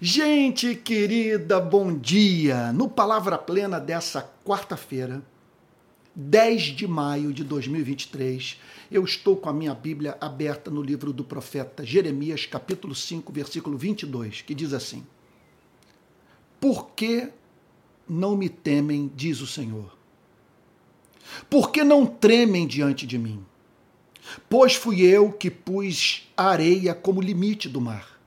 Gente querida, bom dia! No Palavra Plena dessa quarta-feira, 10 de maio de 2023, eu estou com a minha Bíblia aberta no livro do profeta Jeremias, capítulo 5, versículo 22, que diz assim: Por que não me temem, diz o Senhor? Por que não tremem diante de mim? Pois fui eu que pus a areia como limite do mar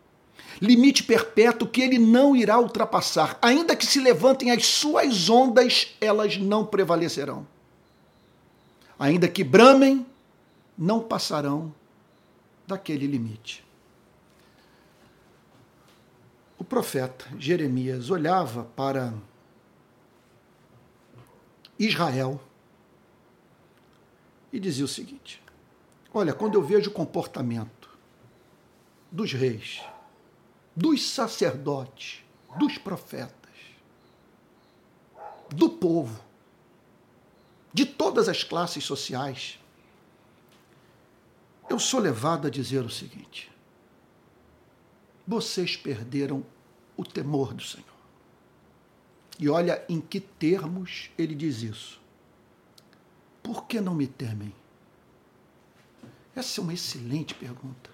limite perpétuo que ele não irá ultrapassar. Ainda que se levantem as suas ondas, elas não prevalecerão. Ainda que bramem, não passarão daquele limite. O profeta Jeremias olhava para Israel e dizia o seguinte: Olha, quando eu vejo o comportamento dos reis, dos sacerdotes, dos profetas, do povo, de todas as classes sociais, eu sou levado a dizer o seguinte: vocês perderam o temor do Senhor. E olha em que termos ele diz isso. Por que não me temem? Essa é uma excelente pergunta.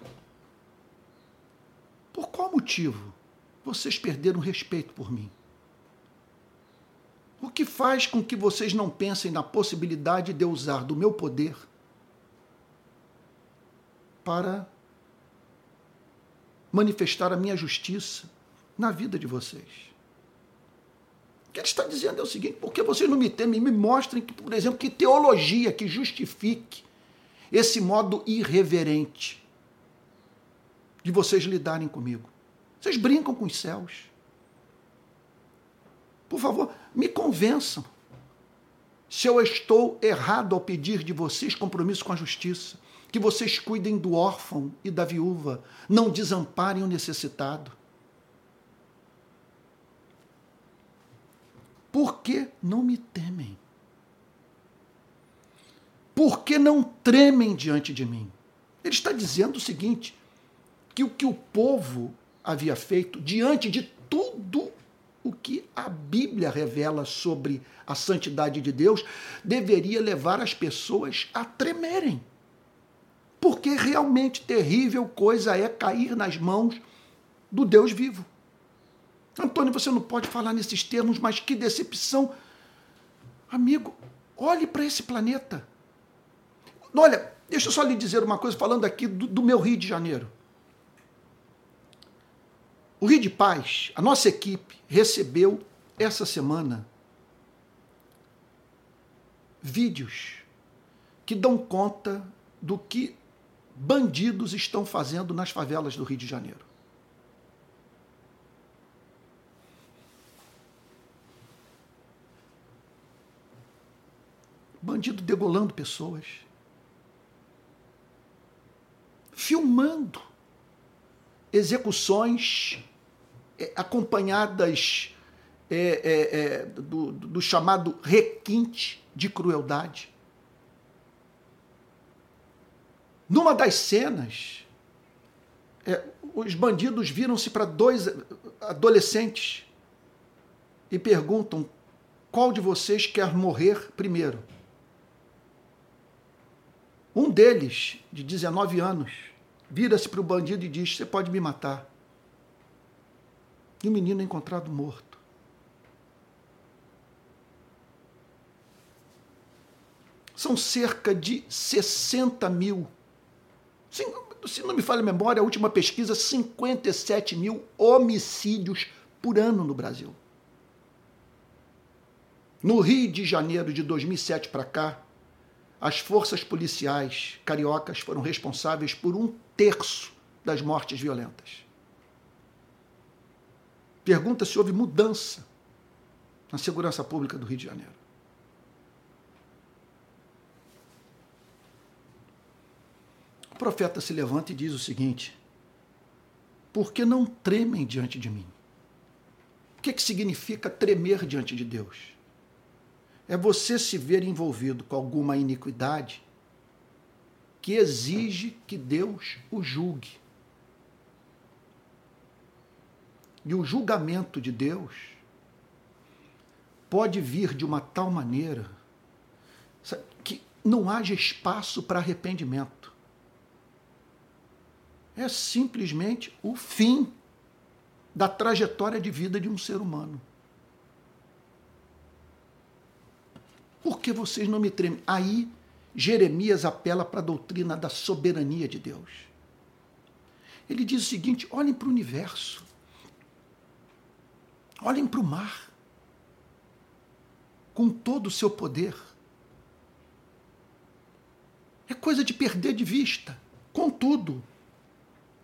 Por qual motivo vocês perderam respeito por mim? O que faz com que vocês não pensem na possibilidade de eu usar do meu poder para manifestar a minha justiça na vida de vocês? O que ele está dizendo é o seguinte: porque vocês não me temem, me mostrem, que, por exemplo, que teologia que justifique esse modo irreverente de vocês lidarem comigo. Vocês brincam com os céus. Por favor, me convençam se eu estou errado ao pedir de vocês compromisso com a justiça, que vocês cuidem do órfão e da viúva, não desamparem o necessitado. Por que não me temem? Por que não tremem diante de mim? Ele está dizendo o seguinte: que o que o povo havia feito diante de tudo o que a Bíblia revela sobre a santidade de Deus deveria levar as pessoas a tremerem. Porque realmente terrível coisa é cair nas mãos do Deus vivo. Antônio, você não pode falar nesses termos, mas que decepção. Amigo, olhe para esse planeta. Olha, deixa eu só lhe dizer uma coisa, falando aqui do, do meu Rio de Janeiro. O Rio de Paz, a nossa equipe, recebeu essa semana vídeos que dão conta do que bandidos estão fazendo nas favelas do Rio de Janeiro. Bandido degolando pessoas, filmando execuções acompanhadas é, é, é, do, do, chamado requinte de crueldade. Numa das cenas, é, os bandidos viram-se para dois adolescentes e perguntam: qual de vocês quer morrer primeiro? Um deles, de 19 anos, vira-se para o bandido e diz: Você pode me matar. E o menino é encontrado morto. São cerca de 60 mil. Se não me falha a memória, a última pesquisa, 57 mil homicídios por ano no Brasil. No Rio de Janeiro de 2007 para cá, as forças policiais cariocas foram responsáveis por um terço das mortes violentas. Pergunta se houve mudança na segurança pública do Rio de Janeiro. O profeta se levanta e diz o seguinte: Por que não tremem diante de mim? O que, que significa tremer diante de Deus? é você se ver envolvido com alguma iniquidade que exige que Deus o julgue. E o julgamento de Deus pode vir de uma tal maneira que não haja espaço para arrependimento. É simplesmente o fim da trajetória de vida de um ser humano. Por que vocês não me tremem? Aí Jeremias apela para a doutrina da soberania de Deus. Ele diz o seguinte: olhem para o universo, olhem para o mar, com todo o seu poder. É coisa de perder de vista. Contudo,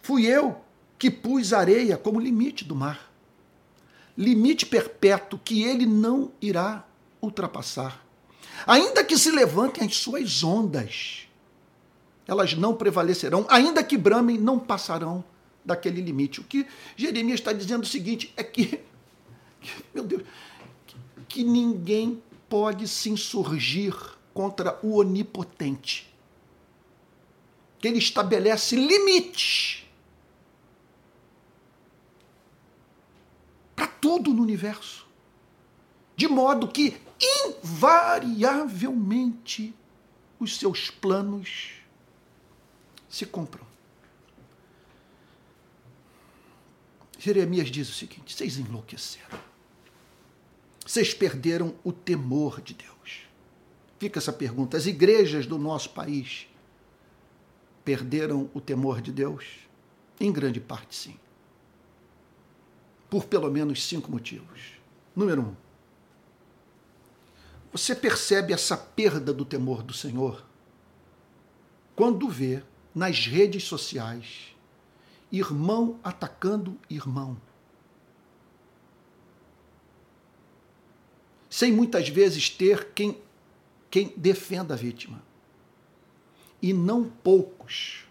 fui eu que pus areia como limite do mar. Limite perpétuo que ele não irá ultrapassar. Ainda que se levantem as suas ondas, elas não prevalecerão. Ainda que bramem, não passarão daquele limite. O que Jeremias está dizendo é o seguinte: é que, meu Deus, que ninguém pode se insurgir contra o onipotente. Que ele estabelece limites para tudo no universo. De modo que, invariavelmente, os seus planos se cumpram. Jeremias diz o seguinte: vocês enlouqueceram. Vocês perderam o temor de Deus. Fica essa pergunta: as igrejas do nosso país perderam o temor de Deus? Em grande parte, sim por pelo menos cinco motivos. Número um, você percebe essa perda do temor do Senhor quando vê nas redes sociais irmão atacando irmão. Sem muitas vezes ter quem, quem defenda a vítima. E não poucos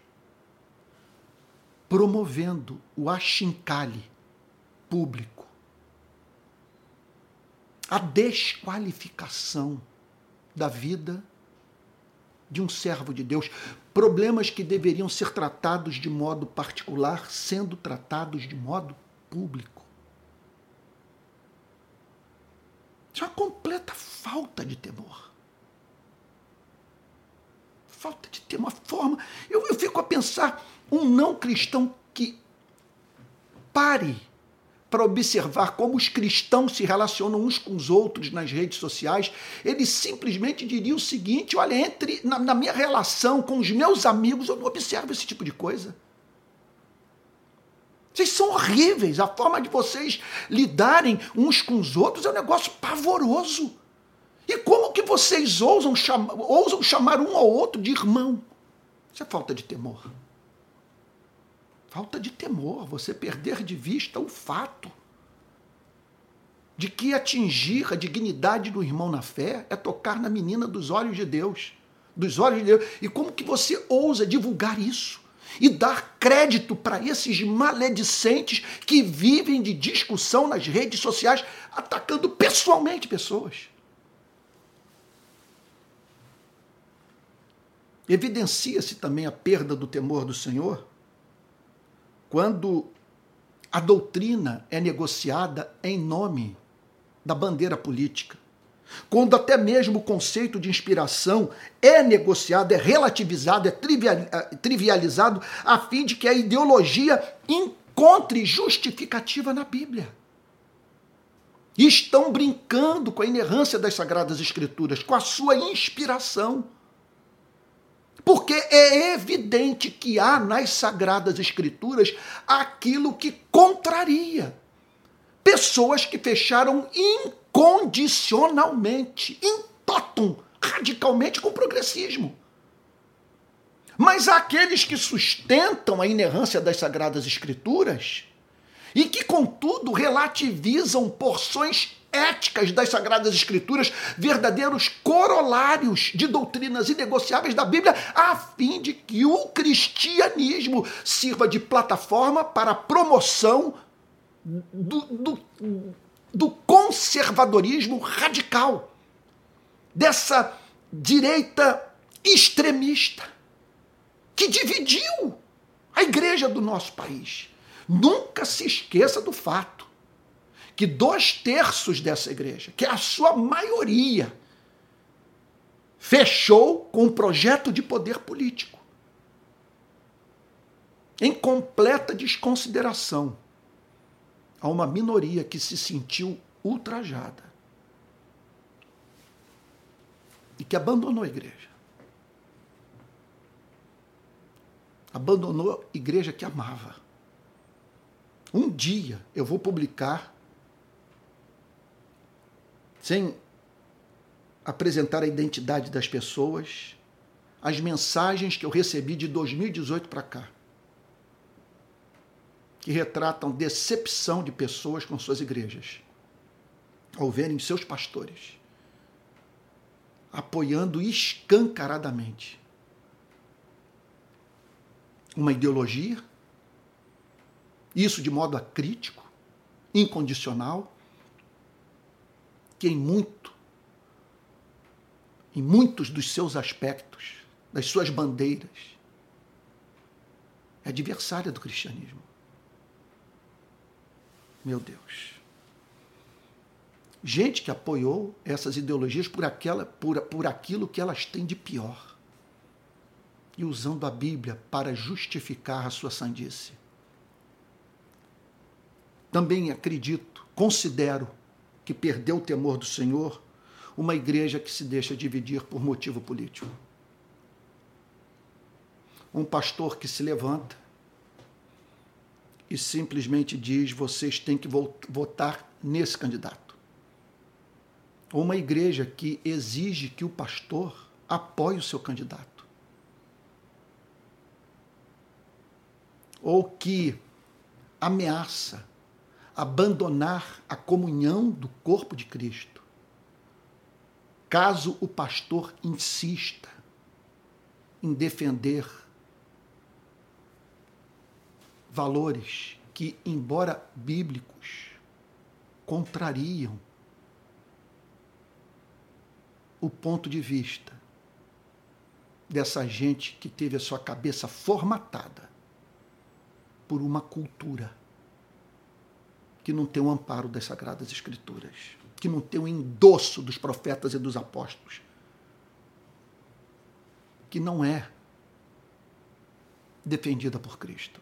promovendo o achincalhe público. A desqualificação da vida de um servo de Deus. Problemas que deveriam ser tratados de modo particular, sendo tratados de modo público. É uma completa falta de temor. Falta de ter uma forma. Eu, eu fico a pensar, um não cristão que pare para observar como os cristãos se relacionam uns com os outros nas redes sociais, ele simplesmente diria o seguinte: olha, entre na, na minha relação com os meus amigos, eu não observo esse tipo de coisa. Vocês são horríveis. A forma de vocês lidarem uns com os outros é um negócio pavoroso. E como que vocês ousam, ousam chamar um ao outro de irmão? Isso é falta de temor. Falta de temor, você perder de vista o fato de que atingir a dignidade do irmão na fé é tocar na menina dos olhos de Deus, dos olhos de Deus. E como que você ousa divulgar isso? E dar crédito para esses maledicentes que vivem de discussão nas redes sociais, atacando pessoalmente pessoas. Evidencia-se também a perda do temor do Senhor quando a doutrina é negociada em nome da bandeira política, quando até mesmo o conceito de inspiração é negociado, é relativizado, é trivializado, a fim de que a ideologia encontre justificativa na Bíblia. Estão brincando com a inerrância das Sagradas Escrituras, com a sua inspiração. Porque é evidente que há nas Sagradas Escrituras aquilo que contraria. Pessoas que fecharam incondicionalmente, in totum, radicalmente com o progressismo. Mas aqueles que sustentam a inerrância das Sagradas Escrituras e que, contudo, relativizam porções éticas das Sagradas Escrituras, verdadeiros corolários de doutrinas inegociáveis da Bíblia, a fim de que o cristianismo sirva de plataforma para a promoção do, do, do conservadorismo radical, dessa direita extremista, que dividiu a igreja do nosso país. Nunca se esqueça do fato que dois terços dessa igreja, que é a sua maioria, fechou com um projeto de poder político. Em completa desconsideração a uma minoria que se sentiu ultrajada e que abandonou a igreja. Abandonou a igreja que amava. Um dia eu vou publicar sem apresentar a identidade das pessoas, as mensagens que eu recebi de 2018 para cá, que retratam decepção de pessoas com suas igrejas, ao verem seus pastores apoiando escancaradamente uma ideologia, isso de modo acrítico, incondicional, que em muito, em muitos dos seus aspectos, das suas bandeiras, é adversária do cristianismo. Meu Deus. Gente que apoiou essas ideologias por, aquela, por, por aquilo que elas têm de pior. E usando a Bíblia para justificar a sua sandice. Também acredito, considero que perdeu o temor do Senhor, uma igreja que se deixa dividir por motivo político. Um pastor que se levanta e simplesmente diz: vocês têm que votar nesse candidato. Ou uma igreja que exige que o pastor apoie o seu candidato. Ou que ameaça abandonar a comunhão do corpo de Cristo, caso o pastor insista em defender valores que, embora bíblicos, contrariam o ponto de vista dessa gente que teve a sua cabeça formatada por uma cultura que não tem o amparo das Sagradas Escrituras, que não tem o endosso dos profetas e dos apóstolos, que não é defendida por Cristo.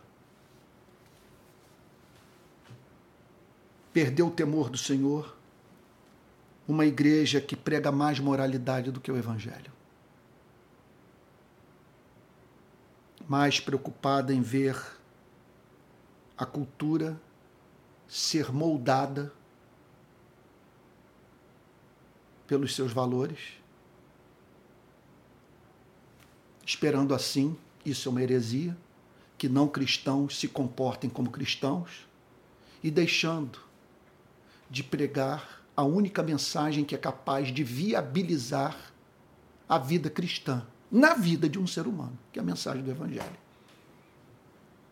Perdeu o temor do Senhor, uma igreja que prega mais moralidade do que o Evangelho. Mais preocupada em ver a cultura ser moldada pelos seus valores, esperando assim, isso é uma heresia, que não cristãos se comportem como cristãos e deixando de pregar a única mensagem que é capaz de viabilizar a vida cristã na vida de um ser humano, que é a mensagem do Evangelho.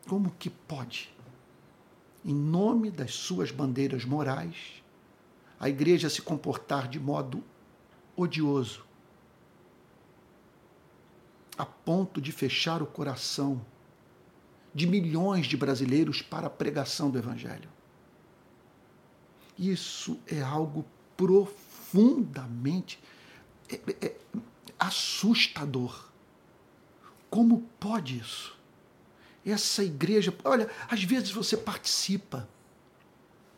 Como que pode em nome das suas bandeiras morais, a igreja se comportar de modo odioso, a ponto de fechar o coração de milhões de brasileiros para a pregação do Evangelho. Isso é algo profundamente é, é, é assustador. Como pode isso? essa igreja. Olha, às vezes você participa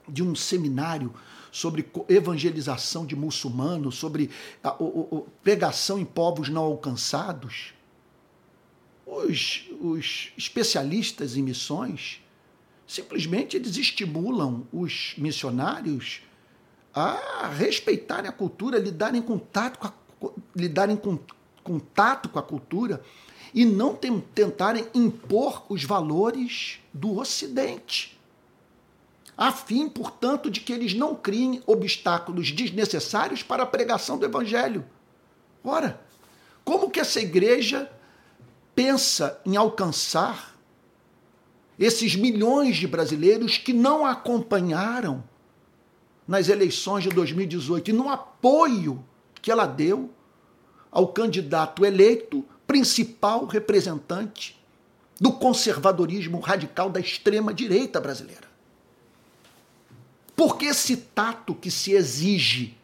de um seminário sobre evangelização de muçulmanos, sobre a, a, a pregação em povos não alcançados. Os, os especialistas em missões simplesmente eles estimulam os missionários a respeitarem a cultura, lidarem contato com a, lidarem com contato com a cultura e não tentarem impor os valores do Ocidente. A fim, portanto, de que eles não criem obstáculos desnecessários para a pregação do Evangelho. Ora, como que essa igreja pensa em alcançar esses milhões de brasileiros que não acompanharam nas eleições de 2018 e no apoio que ela deu ao candidato eleito principal representante do conservadorismo radical da extrema-direita brasileira. Porque esse tato que se exige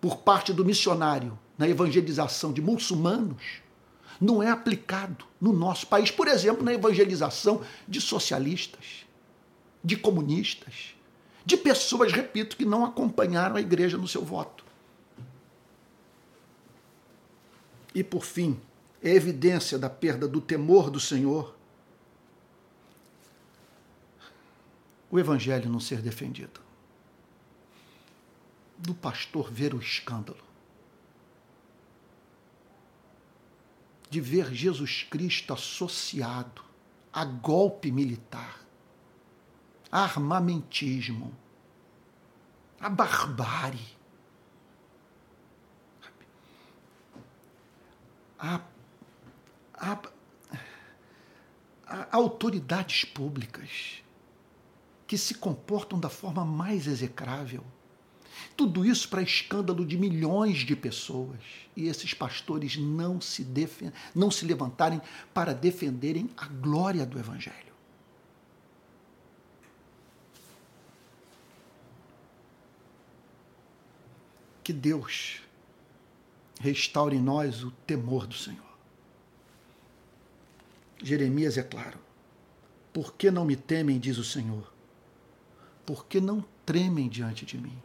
por parte do missionário na evangelização de muçulmanos não é aplicado no nosso país, por exemplo, na evangelização de socialistas, de comunistas, de pessoas, repito, que não acompanharam a igreja no seu voto. E por fim, é evidência da perda do temor do Senhor o evangelho não ser defendido. Do pastor ver o escândalo. De ver Jesus Cristo associado a golpe militar, a armamentismo, a barbárie, a, a, a autoridades públicas que se comportam da forma mais execrável. Tudo isso para escândalo de milhões de pessoas. E esses pastores não se, defend... não se levantarem para defenderem a glória do Evangelho. Que Deus restaure em nós o temor do Senhor. Jeremias é claro. Por que não me temem, diz o Senhor? Por que não tremem diante de mim?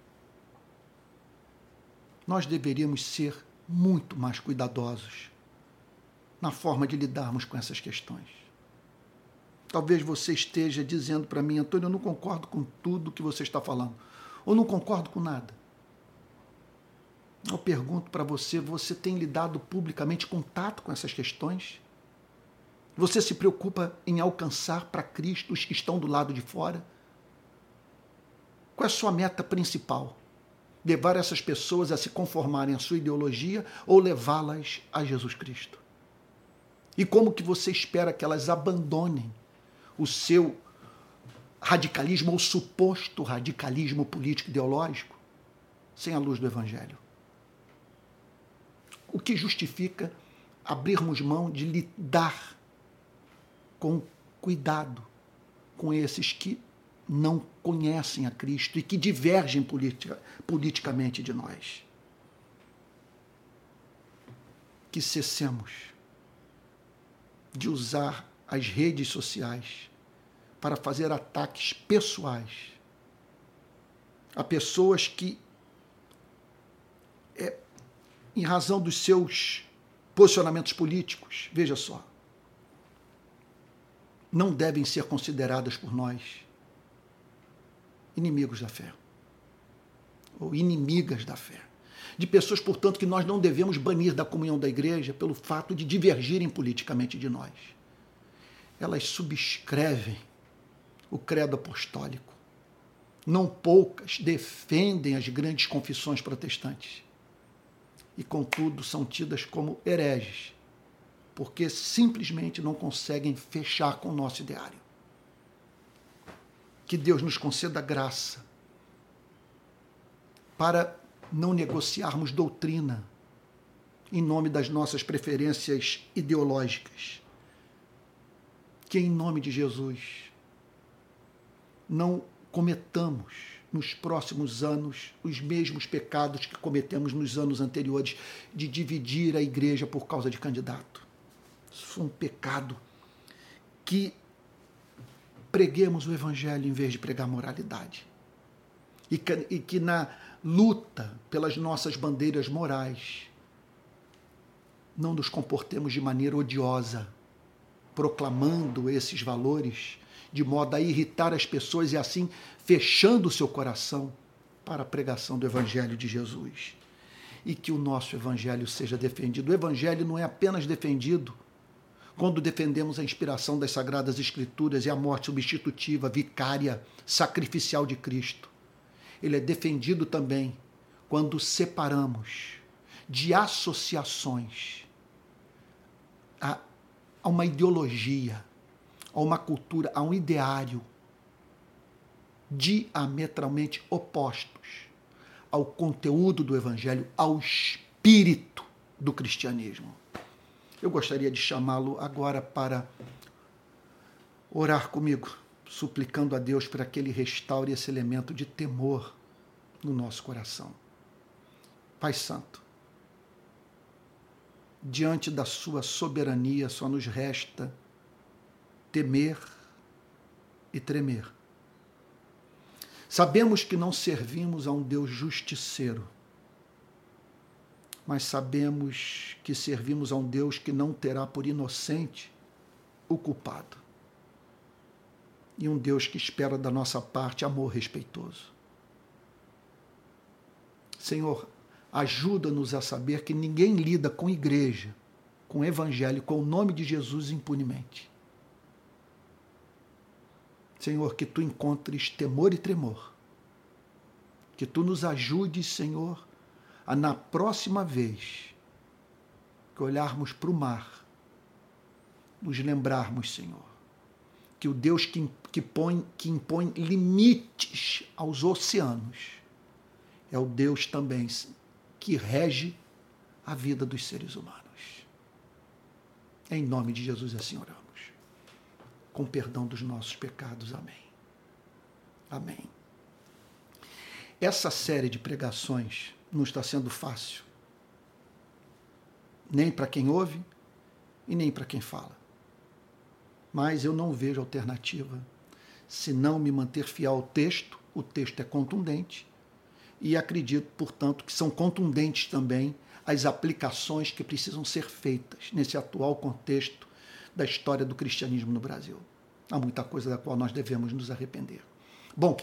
Nós deveríamos ser muito mais cuidadosos na forma de lidarmos com essas questões. Talvez você esteja dizendo para mim, Antônio, eu não concordo com tudo que você está falando, ou não concordo com nada. Eu pergunto para você: você tem lidado publicamente contato com essas questões? Você se preocupa em alcançar para Cristo os que estão do lado de fora? Qual é a sua meta principal? Levar essas pessoas a se conformarem à sua ideologia ou levá-las a Jesus Cristo? E como que você espera que elas abandonem o seu radicalismo ou suposto radicalismo político ideológico sem a luz do evangelho? O que justifica abrirmos mão de lidar com cuidado com esses que não conhecem a Cristo e que divergem politica, politicamente de nós. Que cessemos de usar as redes sociais para fazer ataques pessoais a pessoas que, é, em razão dos seus posicionamentos políticos, veja só, não devem ser consideradas por nós inimigos da fé. Ou inimigas da fé. De pessoas, portanto, que nós não devemos banir da comunhão da igreja pelo fato de divergirem politicamente de nós. Elas subscrevem o credo apostólico. Não poucas defendem as grandes confissões protestantes. E, contudo, são tidas como hereges, porque simplesmente não conseguem fechar com o nosso ideário que Deus nos conceda graça para não negociarmos doutrina em nome das nossas preferências ideológicas. Que em nome de Jesus não cometamos nos próximos anos os mesmos pecados que cometemos nos anos anteriores de dividir a igreja por causa de candidato. Isso foi um pecado que preguemos o Evangelho em vez de pregar moralidade. E que, e que na luta pelas nossas bandeiras morais não nos comportemos de maneira odiosa, proclamando esses valores de modo a irritar as pessoas e assim fechando o seu coração para a pregação do Evangelho de Jesus. E que o nosso Evangelho seja defendido. O Evangelho não é apenas defendido quando defendemos a inspiração das Sagradas Escrituras e a morte substitutiva, vicária, sacrificial de Cristo. Ele é defendido também quando separamos de associações a, a uma ideologia, a uma cultura, a um ideário diametralmente opostos ao conteúdo do Evangelho, ao espírito do cristianismo. Eu gostaria de chamá-lo agora para orar comigo suplicando a Deus para que Ele restaure esse elemento de temor no nosso coração. Pai Santo, diante da Sua soberania só nos resta temer e tremer. Sabemos que não servimos a um Deus justiceiro, mas sabemos que servimos a um Deus que não terá por inocente o culpado. E um Deus que espera da nossa parte amor respeitoso. Senhor, ajuda-nos a saber que ninguém lida com igreja, com evangelho, com o nome de Jesus impunemente. Senhor, que tu encontres temor e tremor. Que tu nos ajudes, Senhor, a na próxima vez que olharmos para o mar, nos lembrarmos, Senhor, que o Deus que, que, põe, que impõe limites aos oceanos é o Deus também que rege a vida dos seres humanos. Em nome de Jesus assim oramos. Com perdão dos nossos pecados. Amém. Amém. Essa série de pregações não está sendo fácil. Nem para quem ouve e nem para quem fala. Mas eu não vejo alternativa se não me manter fiel ao texto. O texto é contundente e acredito, portanto, que são contundentes também as aplicações que precisam ser feitas nesse atual contexto da história do cristianismo no Brasil. Há muita coisa da qual nós devemos nos arrepender. Bom,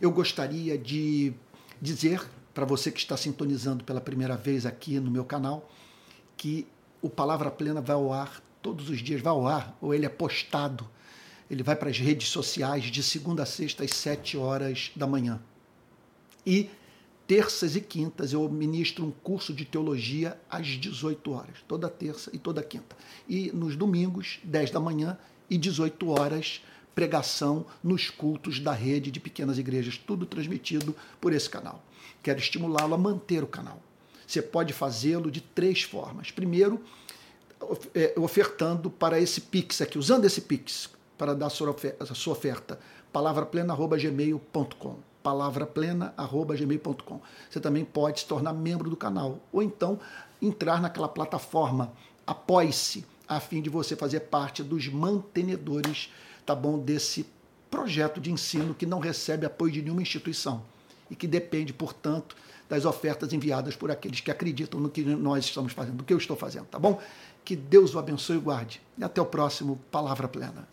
eu gostaria de dizer para você que está sintonizando pela primeira vez aqui no meu canal que o Palavra Plena vai ao ar todos os dias, vai ao ar, ou ele é postado. Ele vai para as redes sociais de segunda a sexta às sete horas da manhã. E terças e quintas eu ministro um curso de teologia às 18 horas, toda terça e toda quinta. E nos domingos, 10 da manhã e 18 horas, pregação nos cultos da rede de pequenas igrejas, tudo transmitido por esse canal. Quero estimulá-lo a manter o canal. Você pode fazê-lo de três formas. Primeiro, é, ofertando para esse Pix aqui, usando esse Pix para dar a sua oferta, palavraplena.gmail.com palavraplena.gmail.com. Você também pode se tornar membro do canal ou então entrar naquela plataforma Apoie-se, a fim de você fazer parte dos mantenedores, tá bom, desse projeto de ensino que não recebe apoio de nenhuma instituição e que depende, portanto, das ofertas enviadas por aqueles que acreditam no que nós estamos fazendo, do que eu estou fazendo, tá bom? Que Deus o abençoe e guarde. E até o próximo Palavra Plena.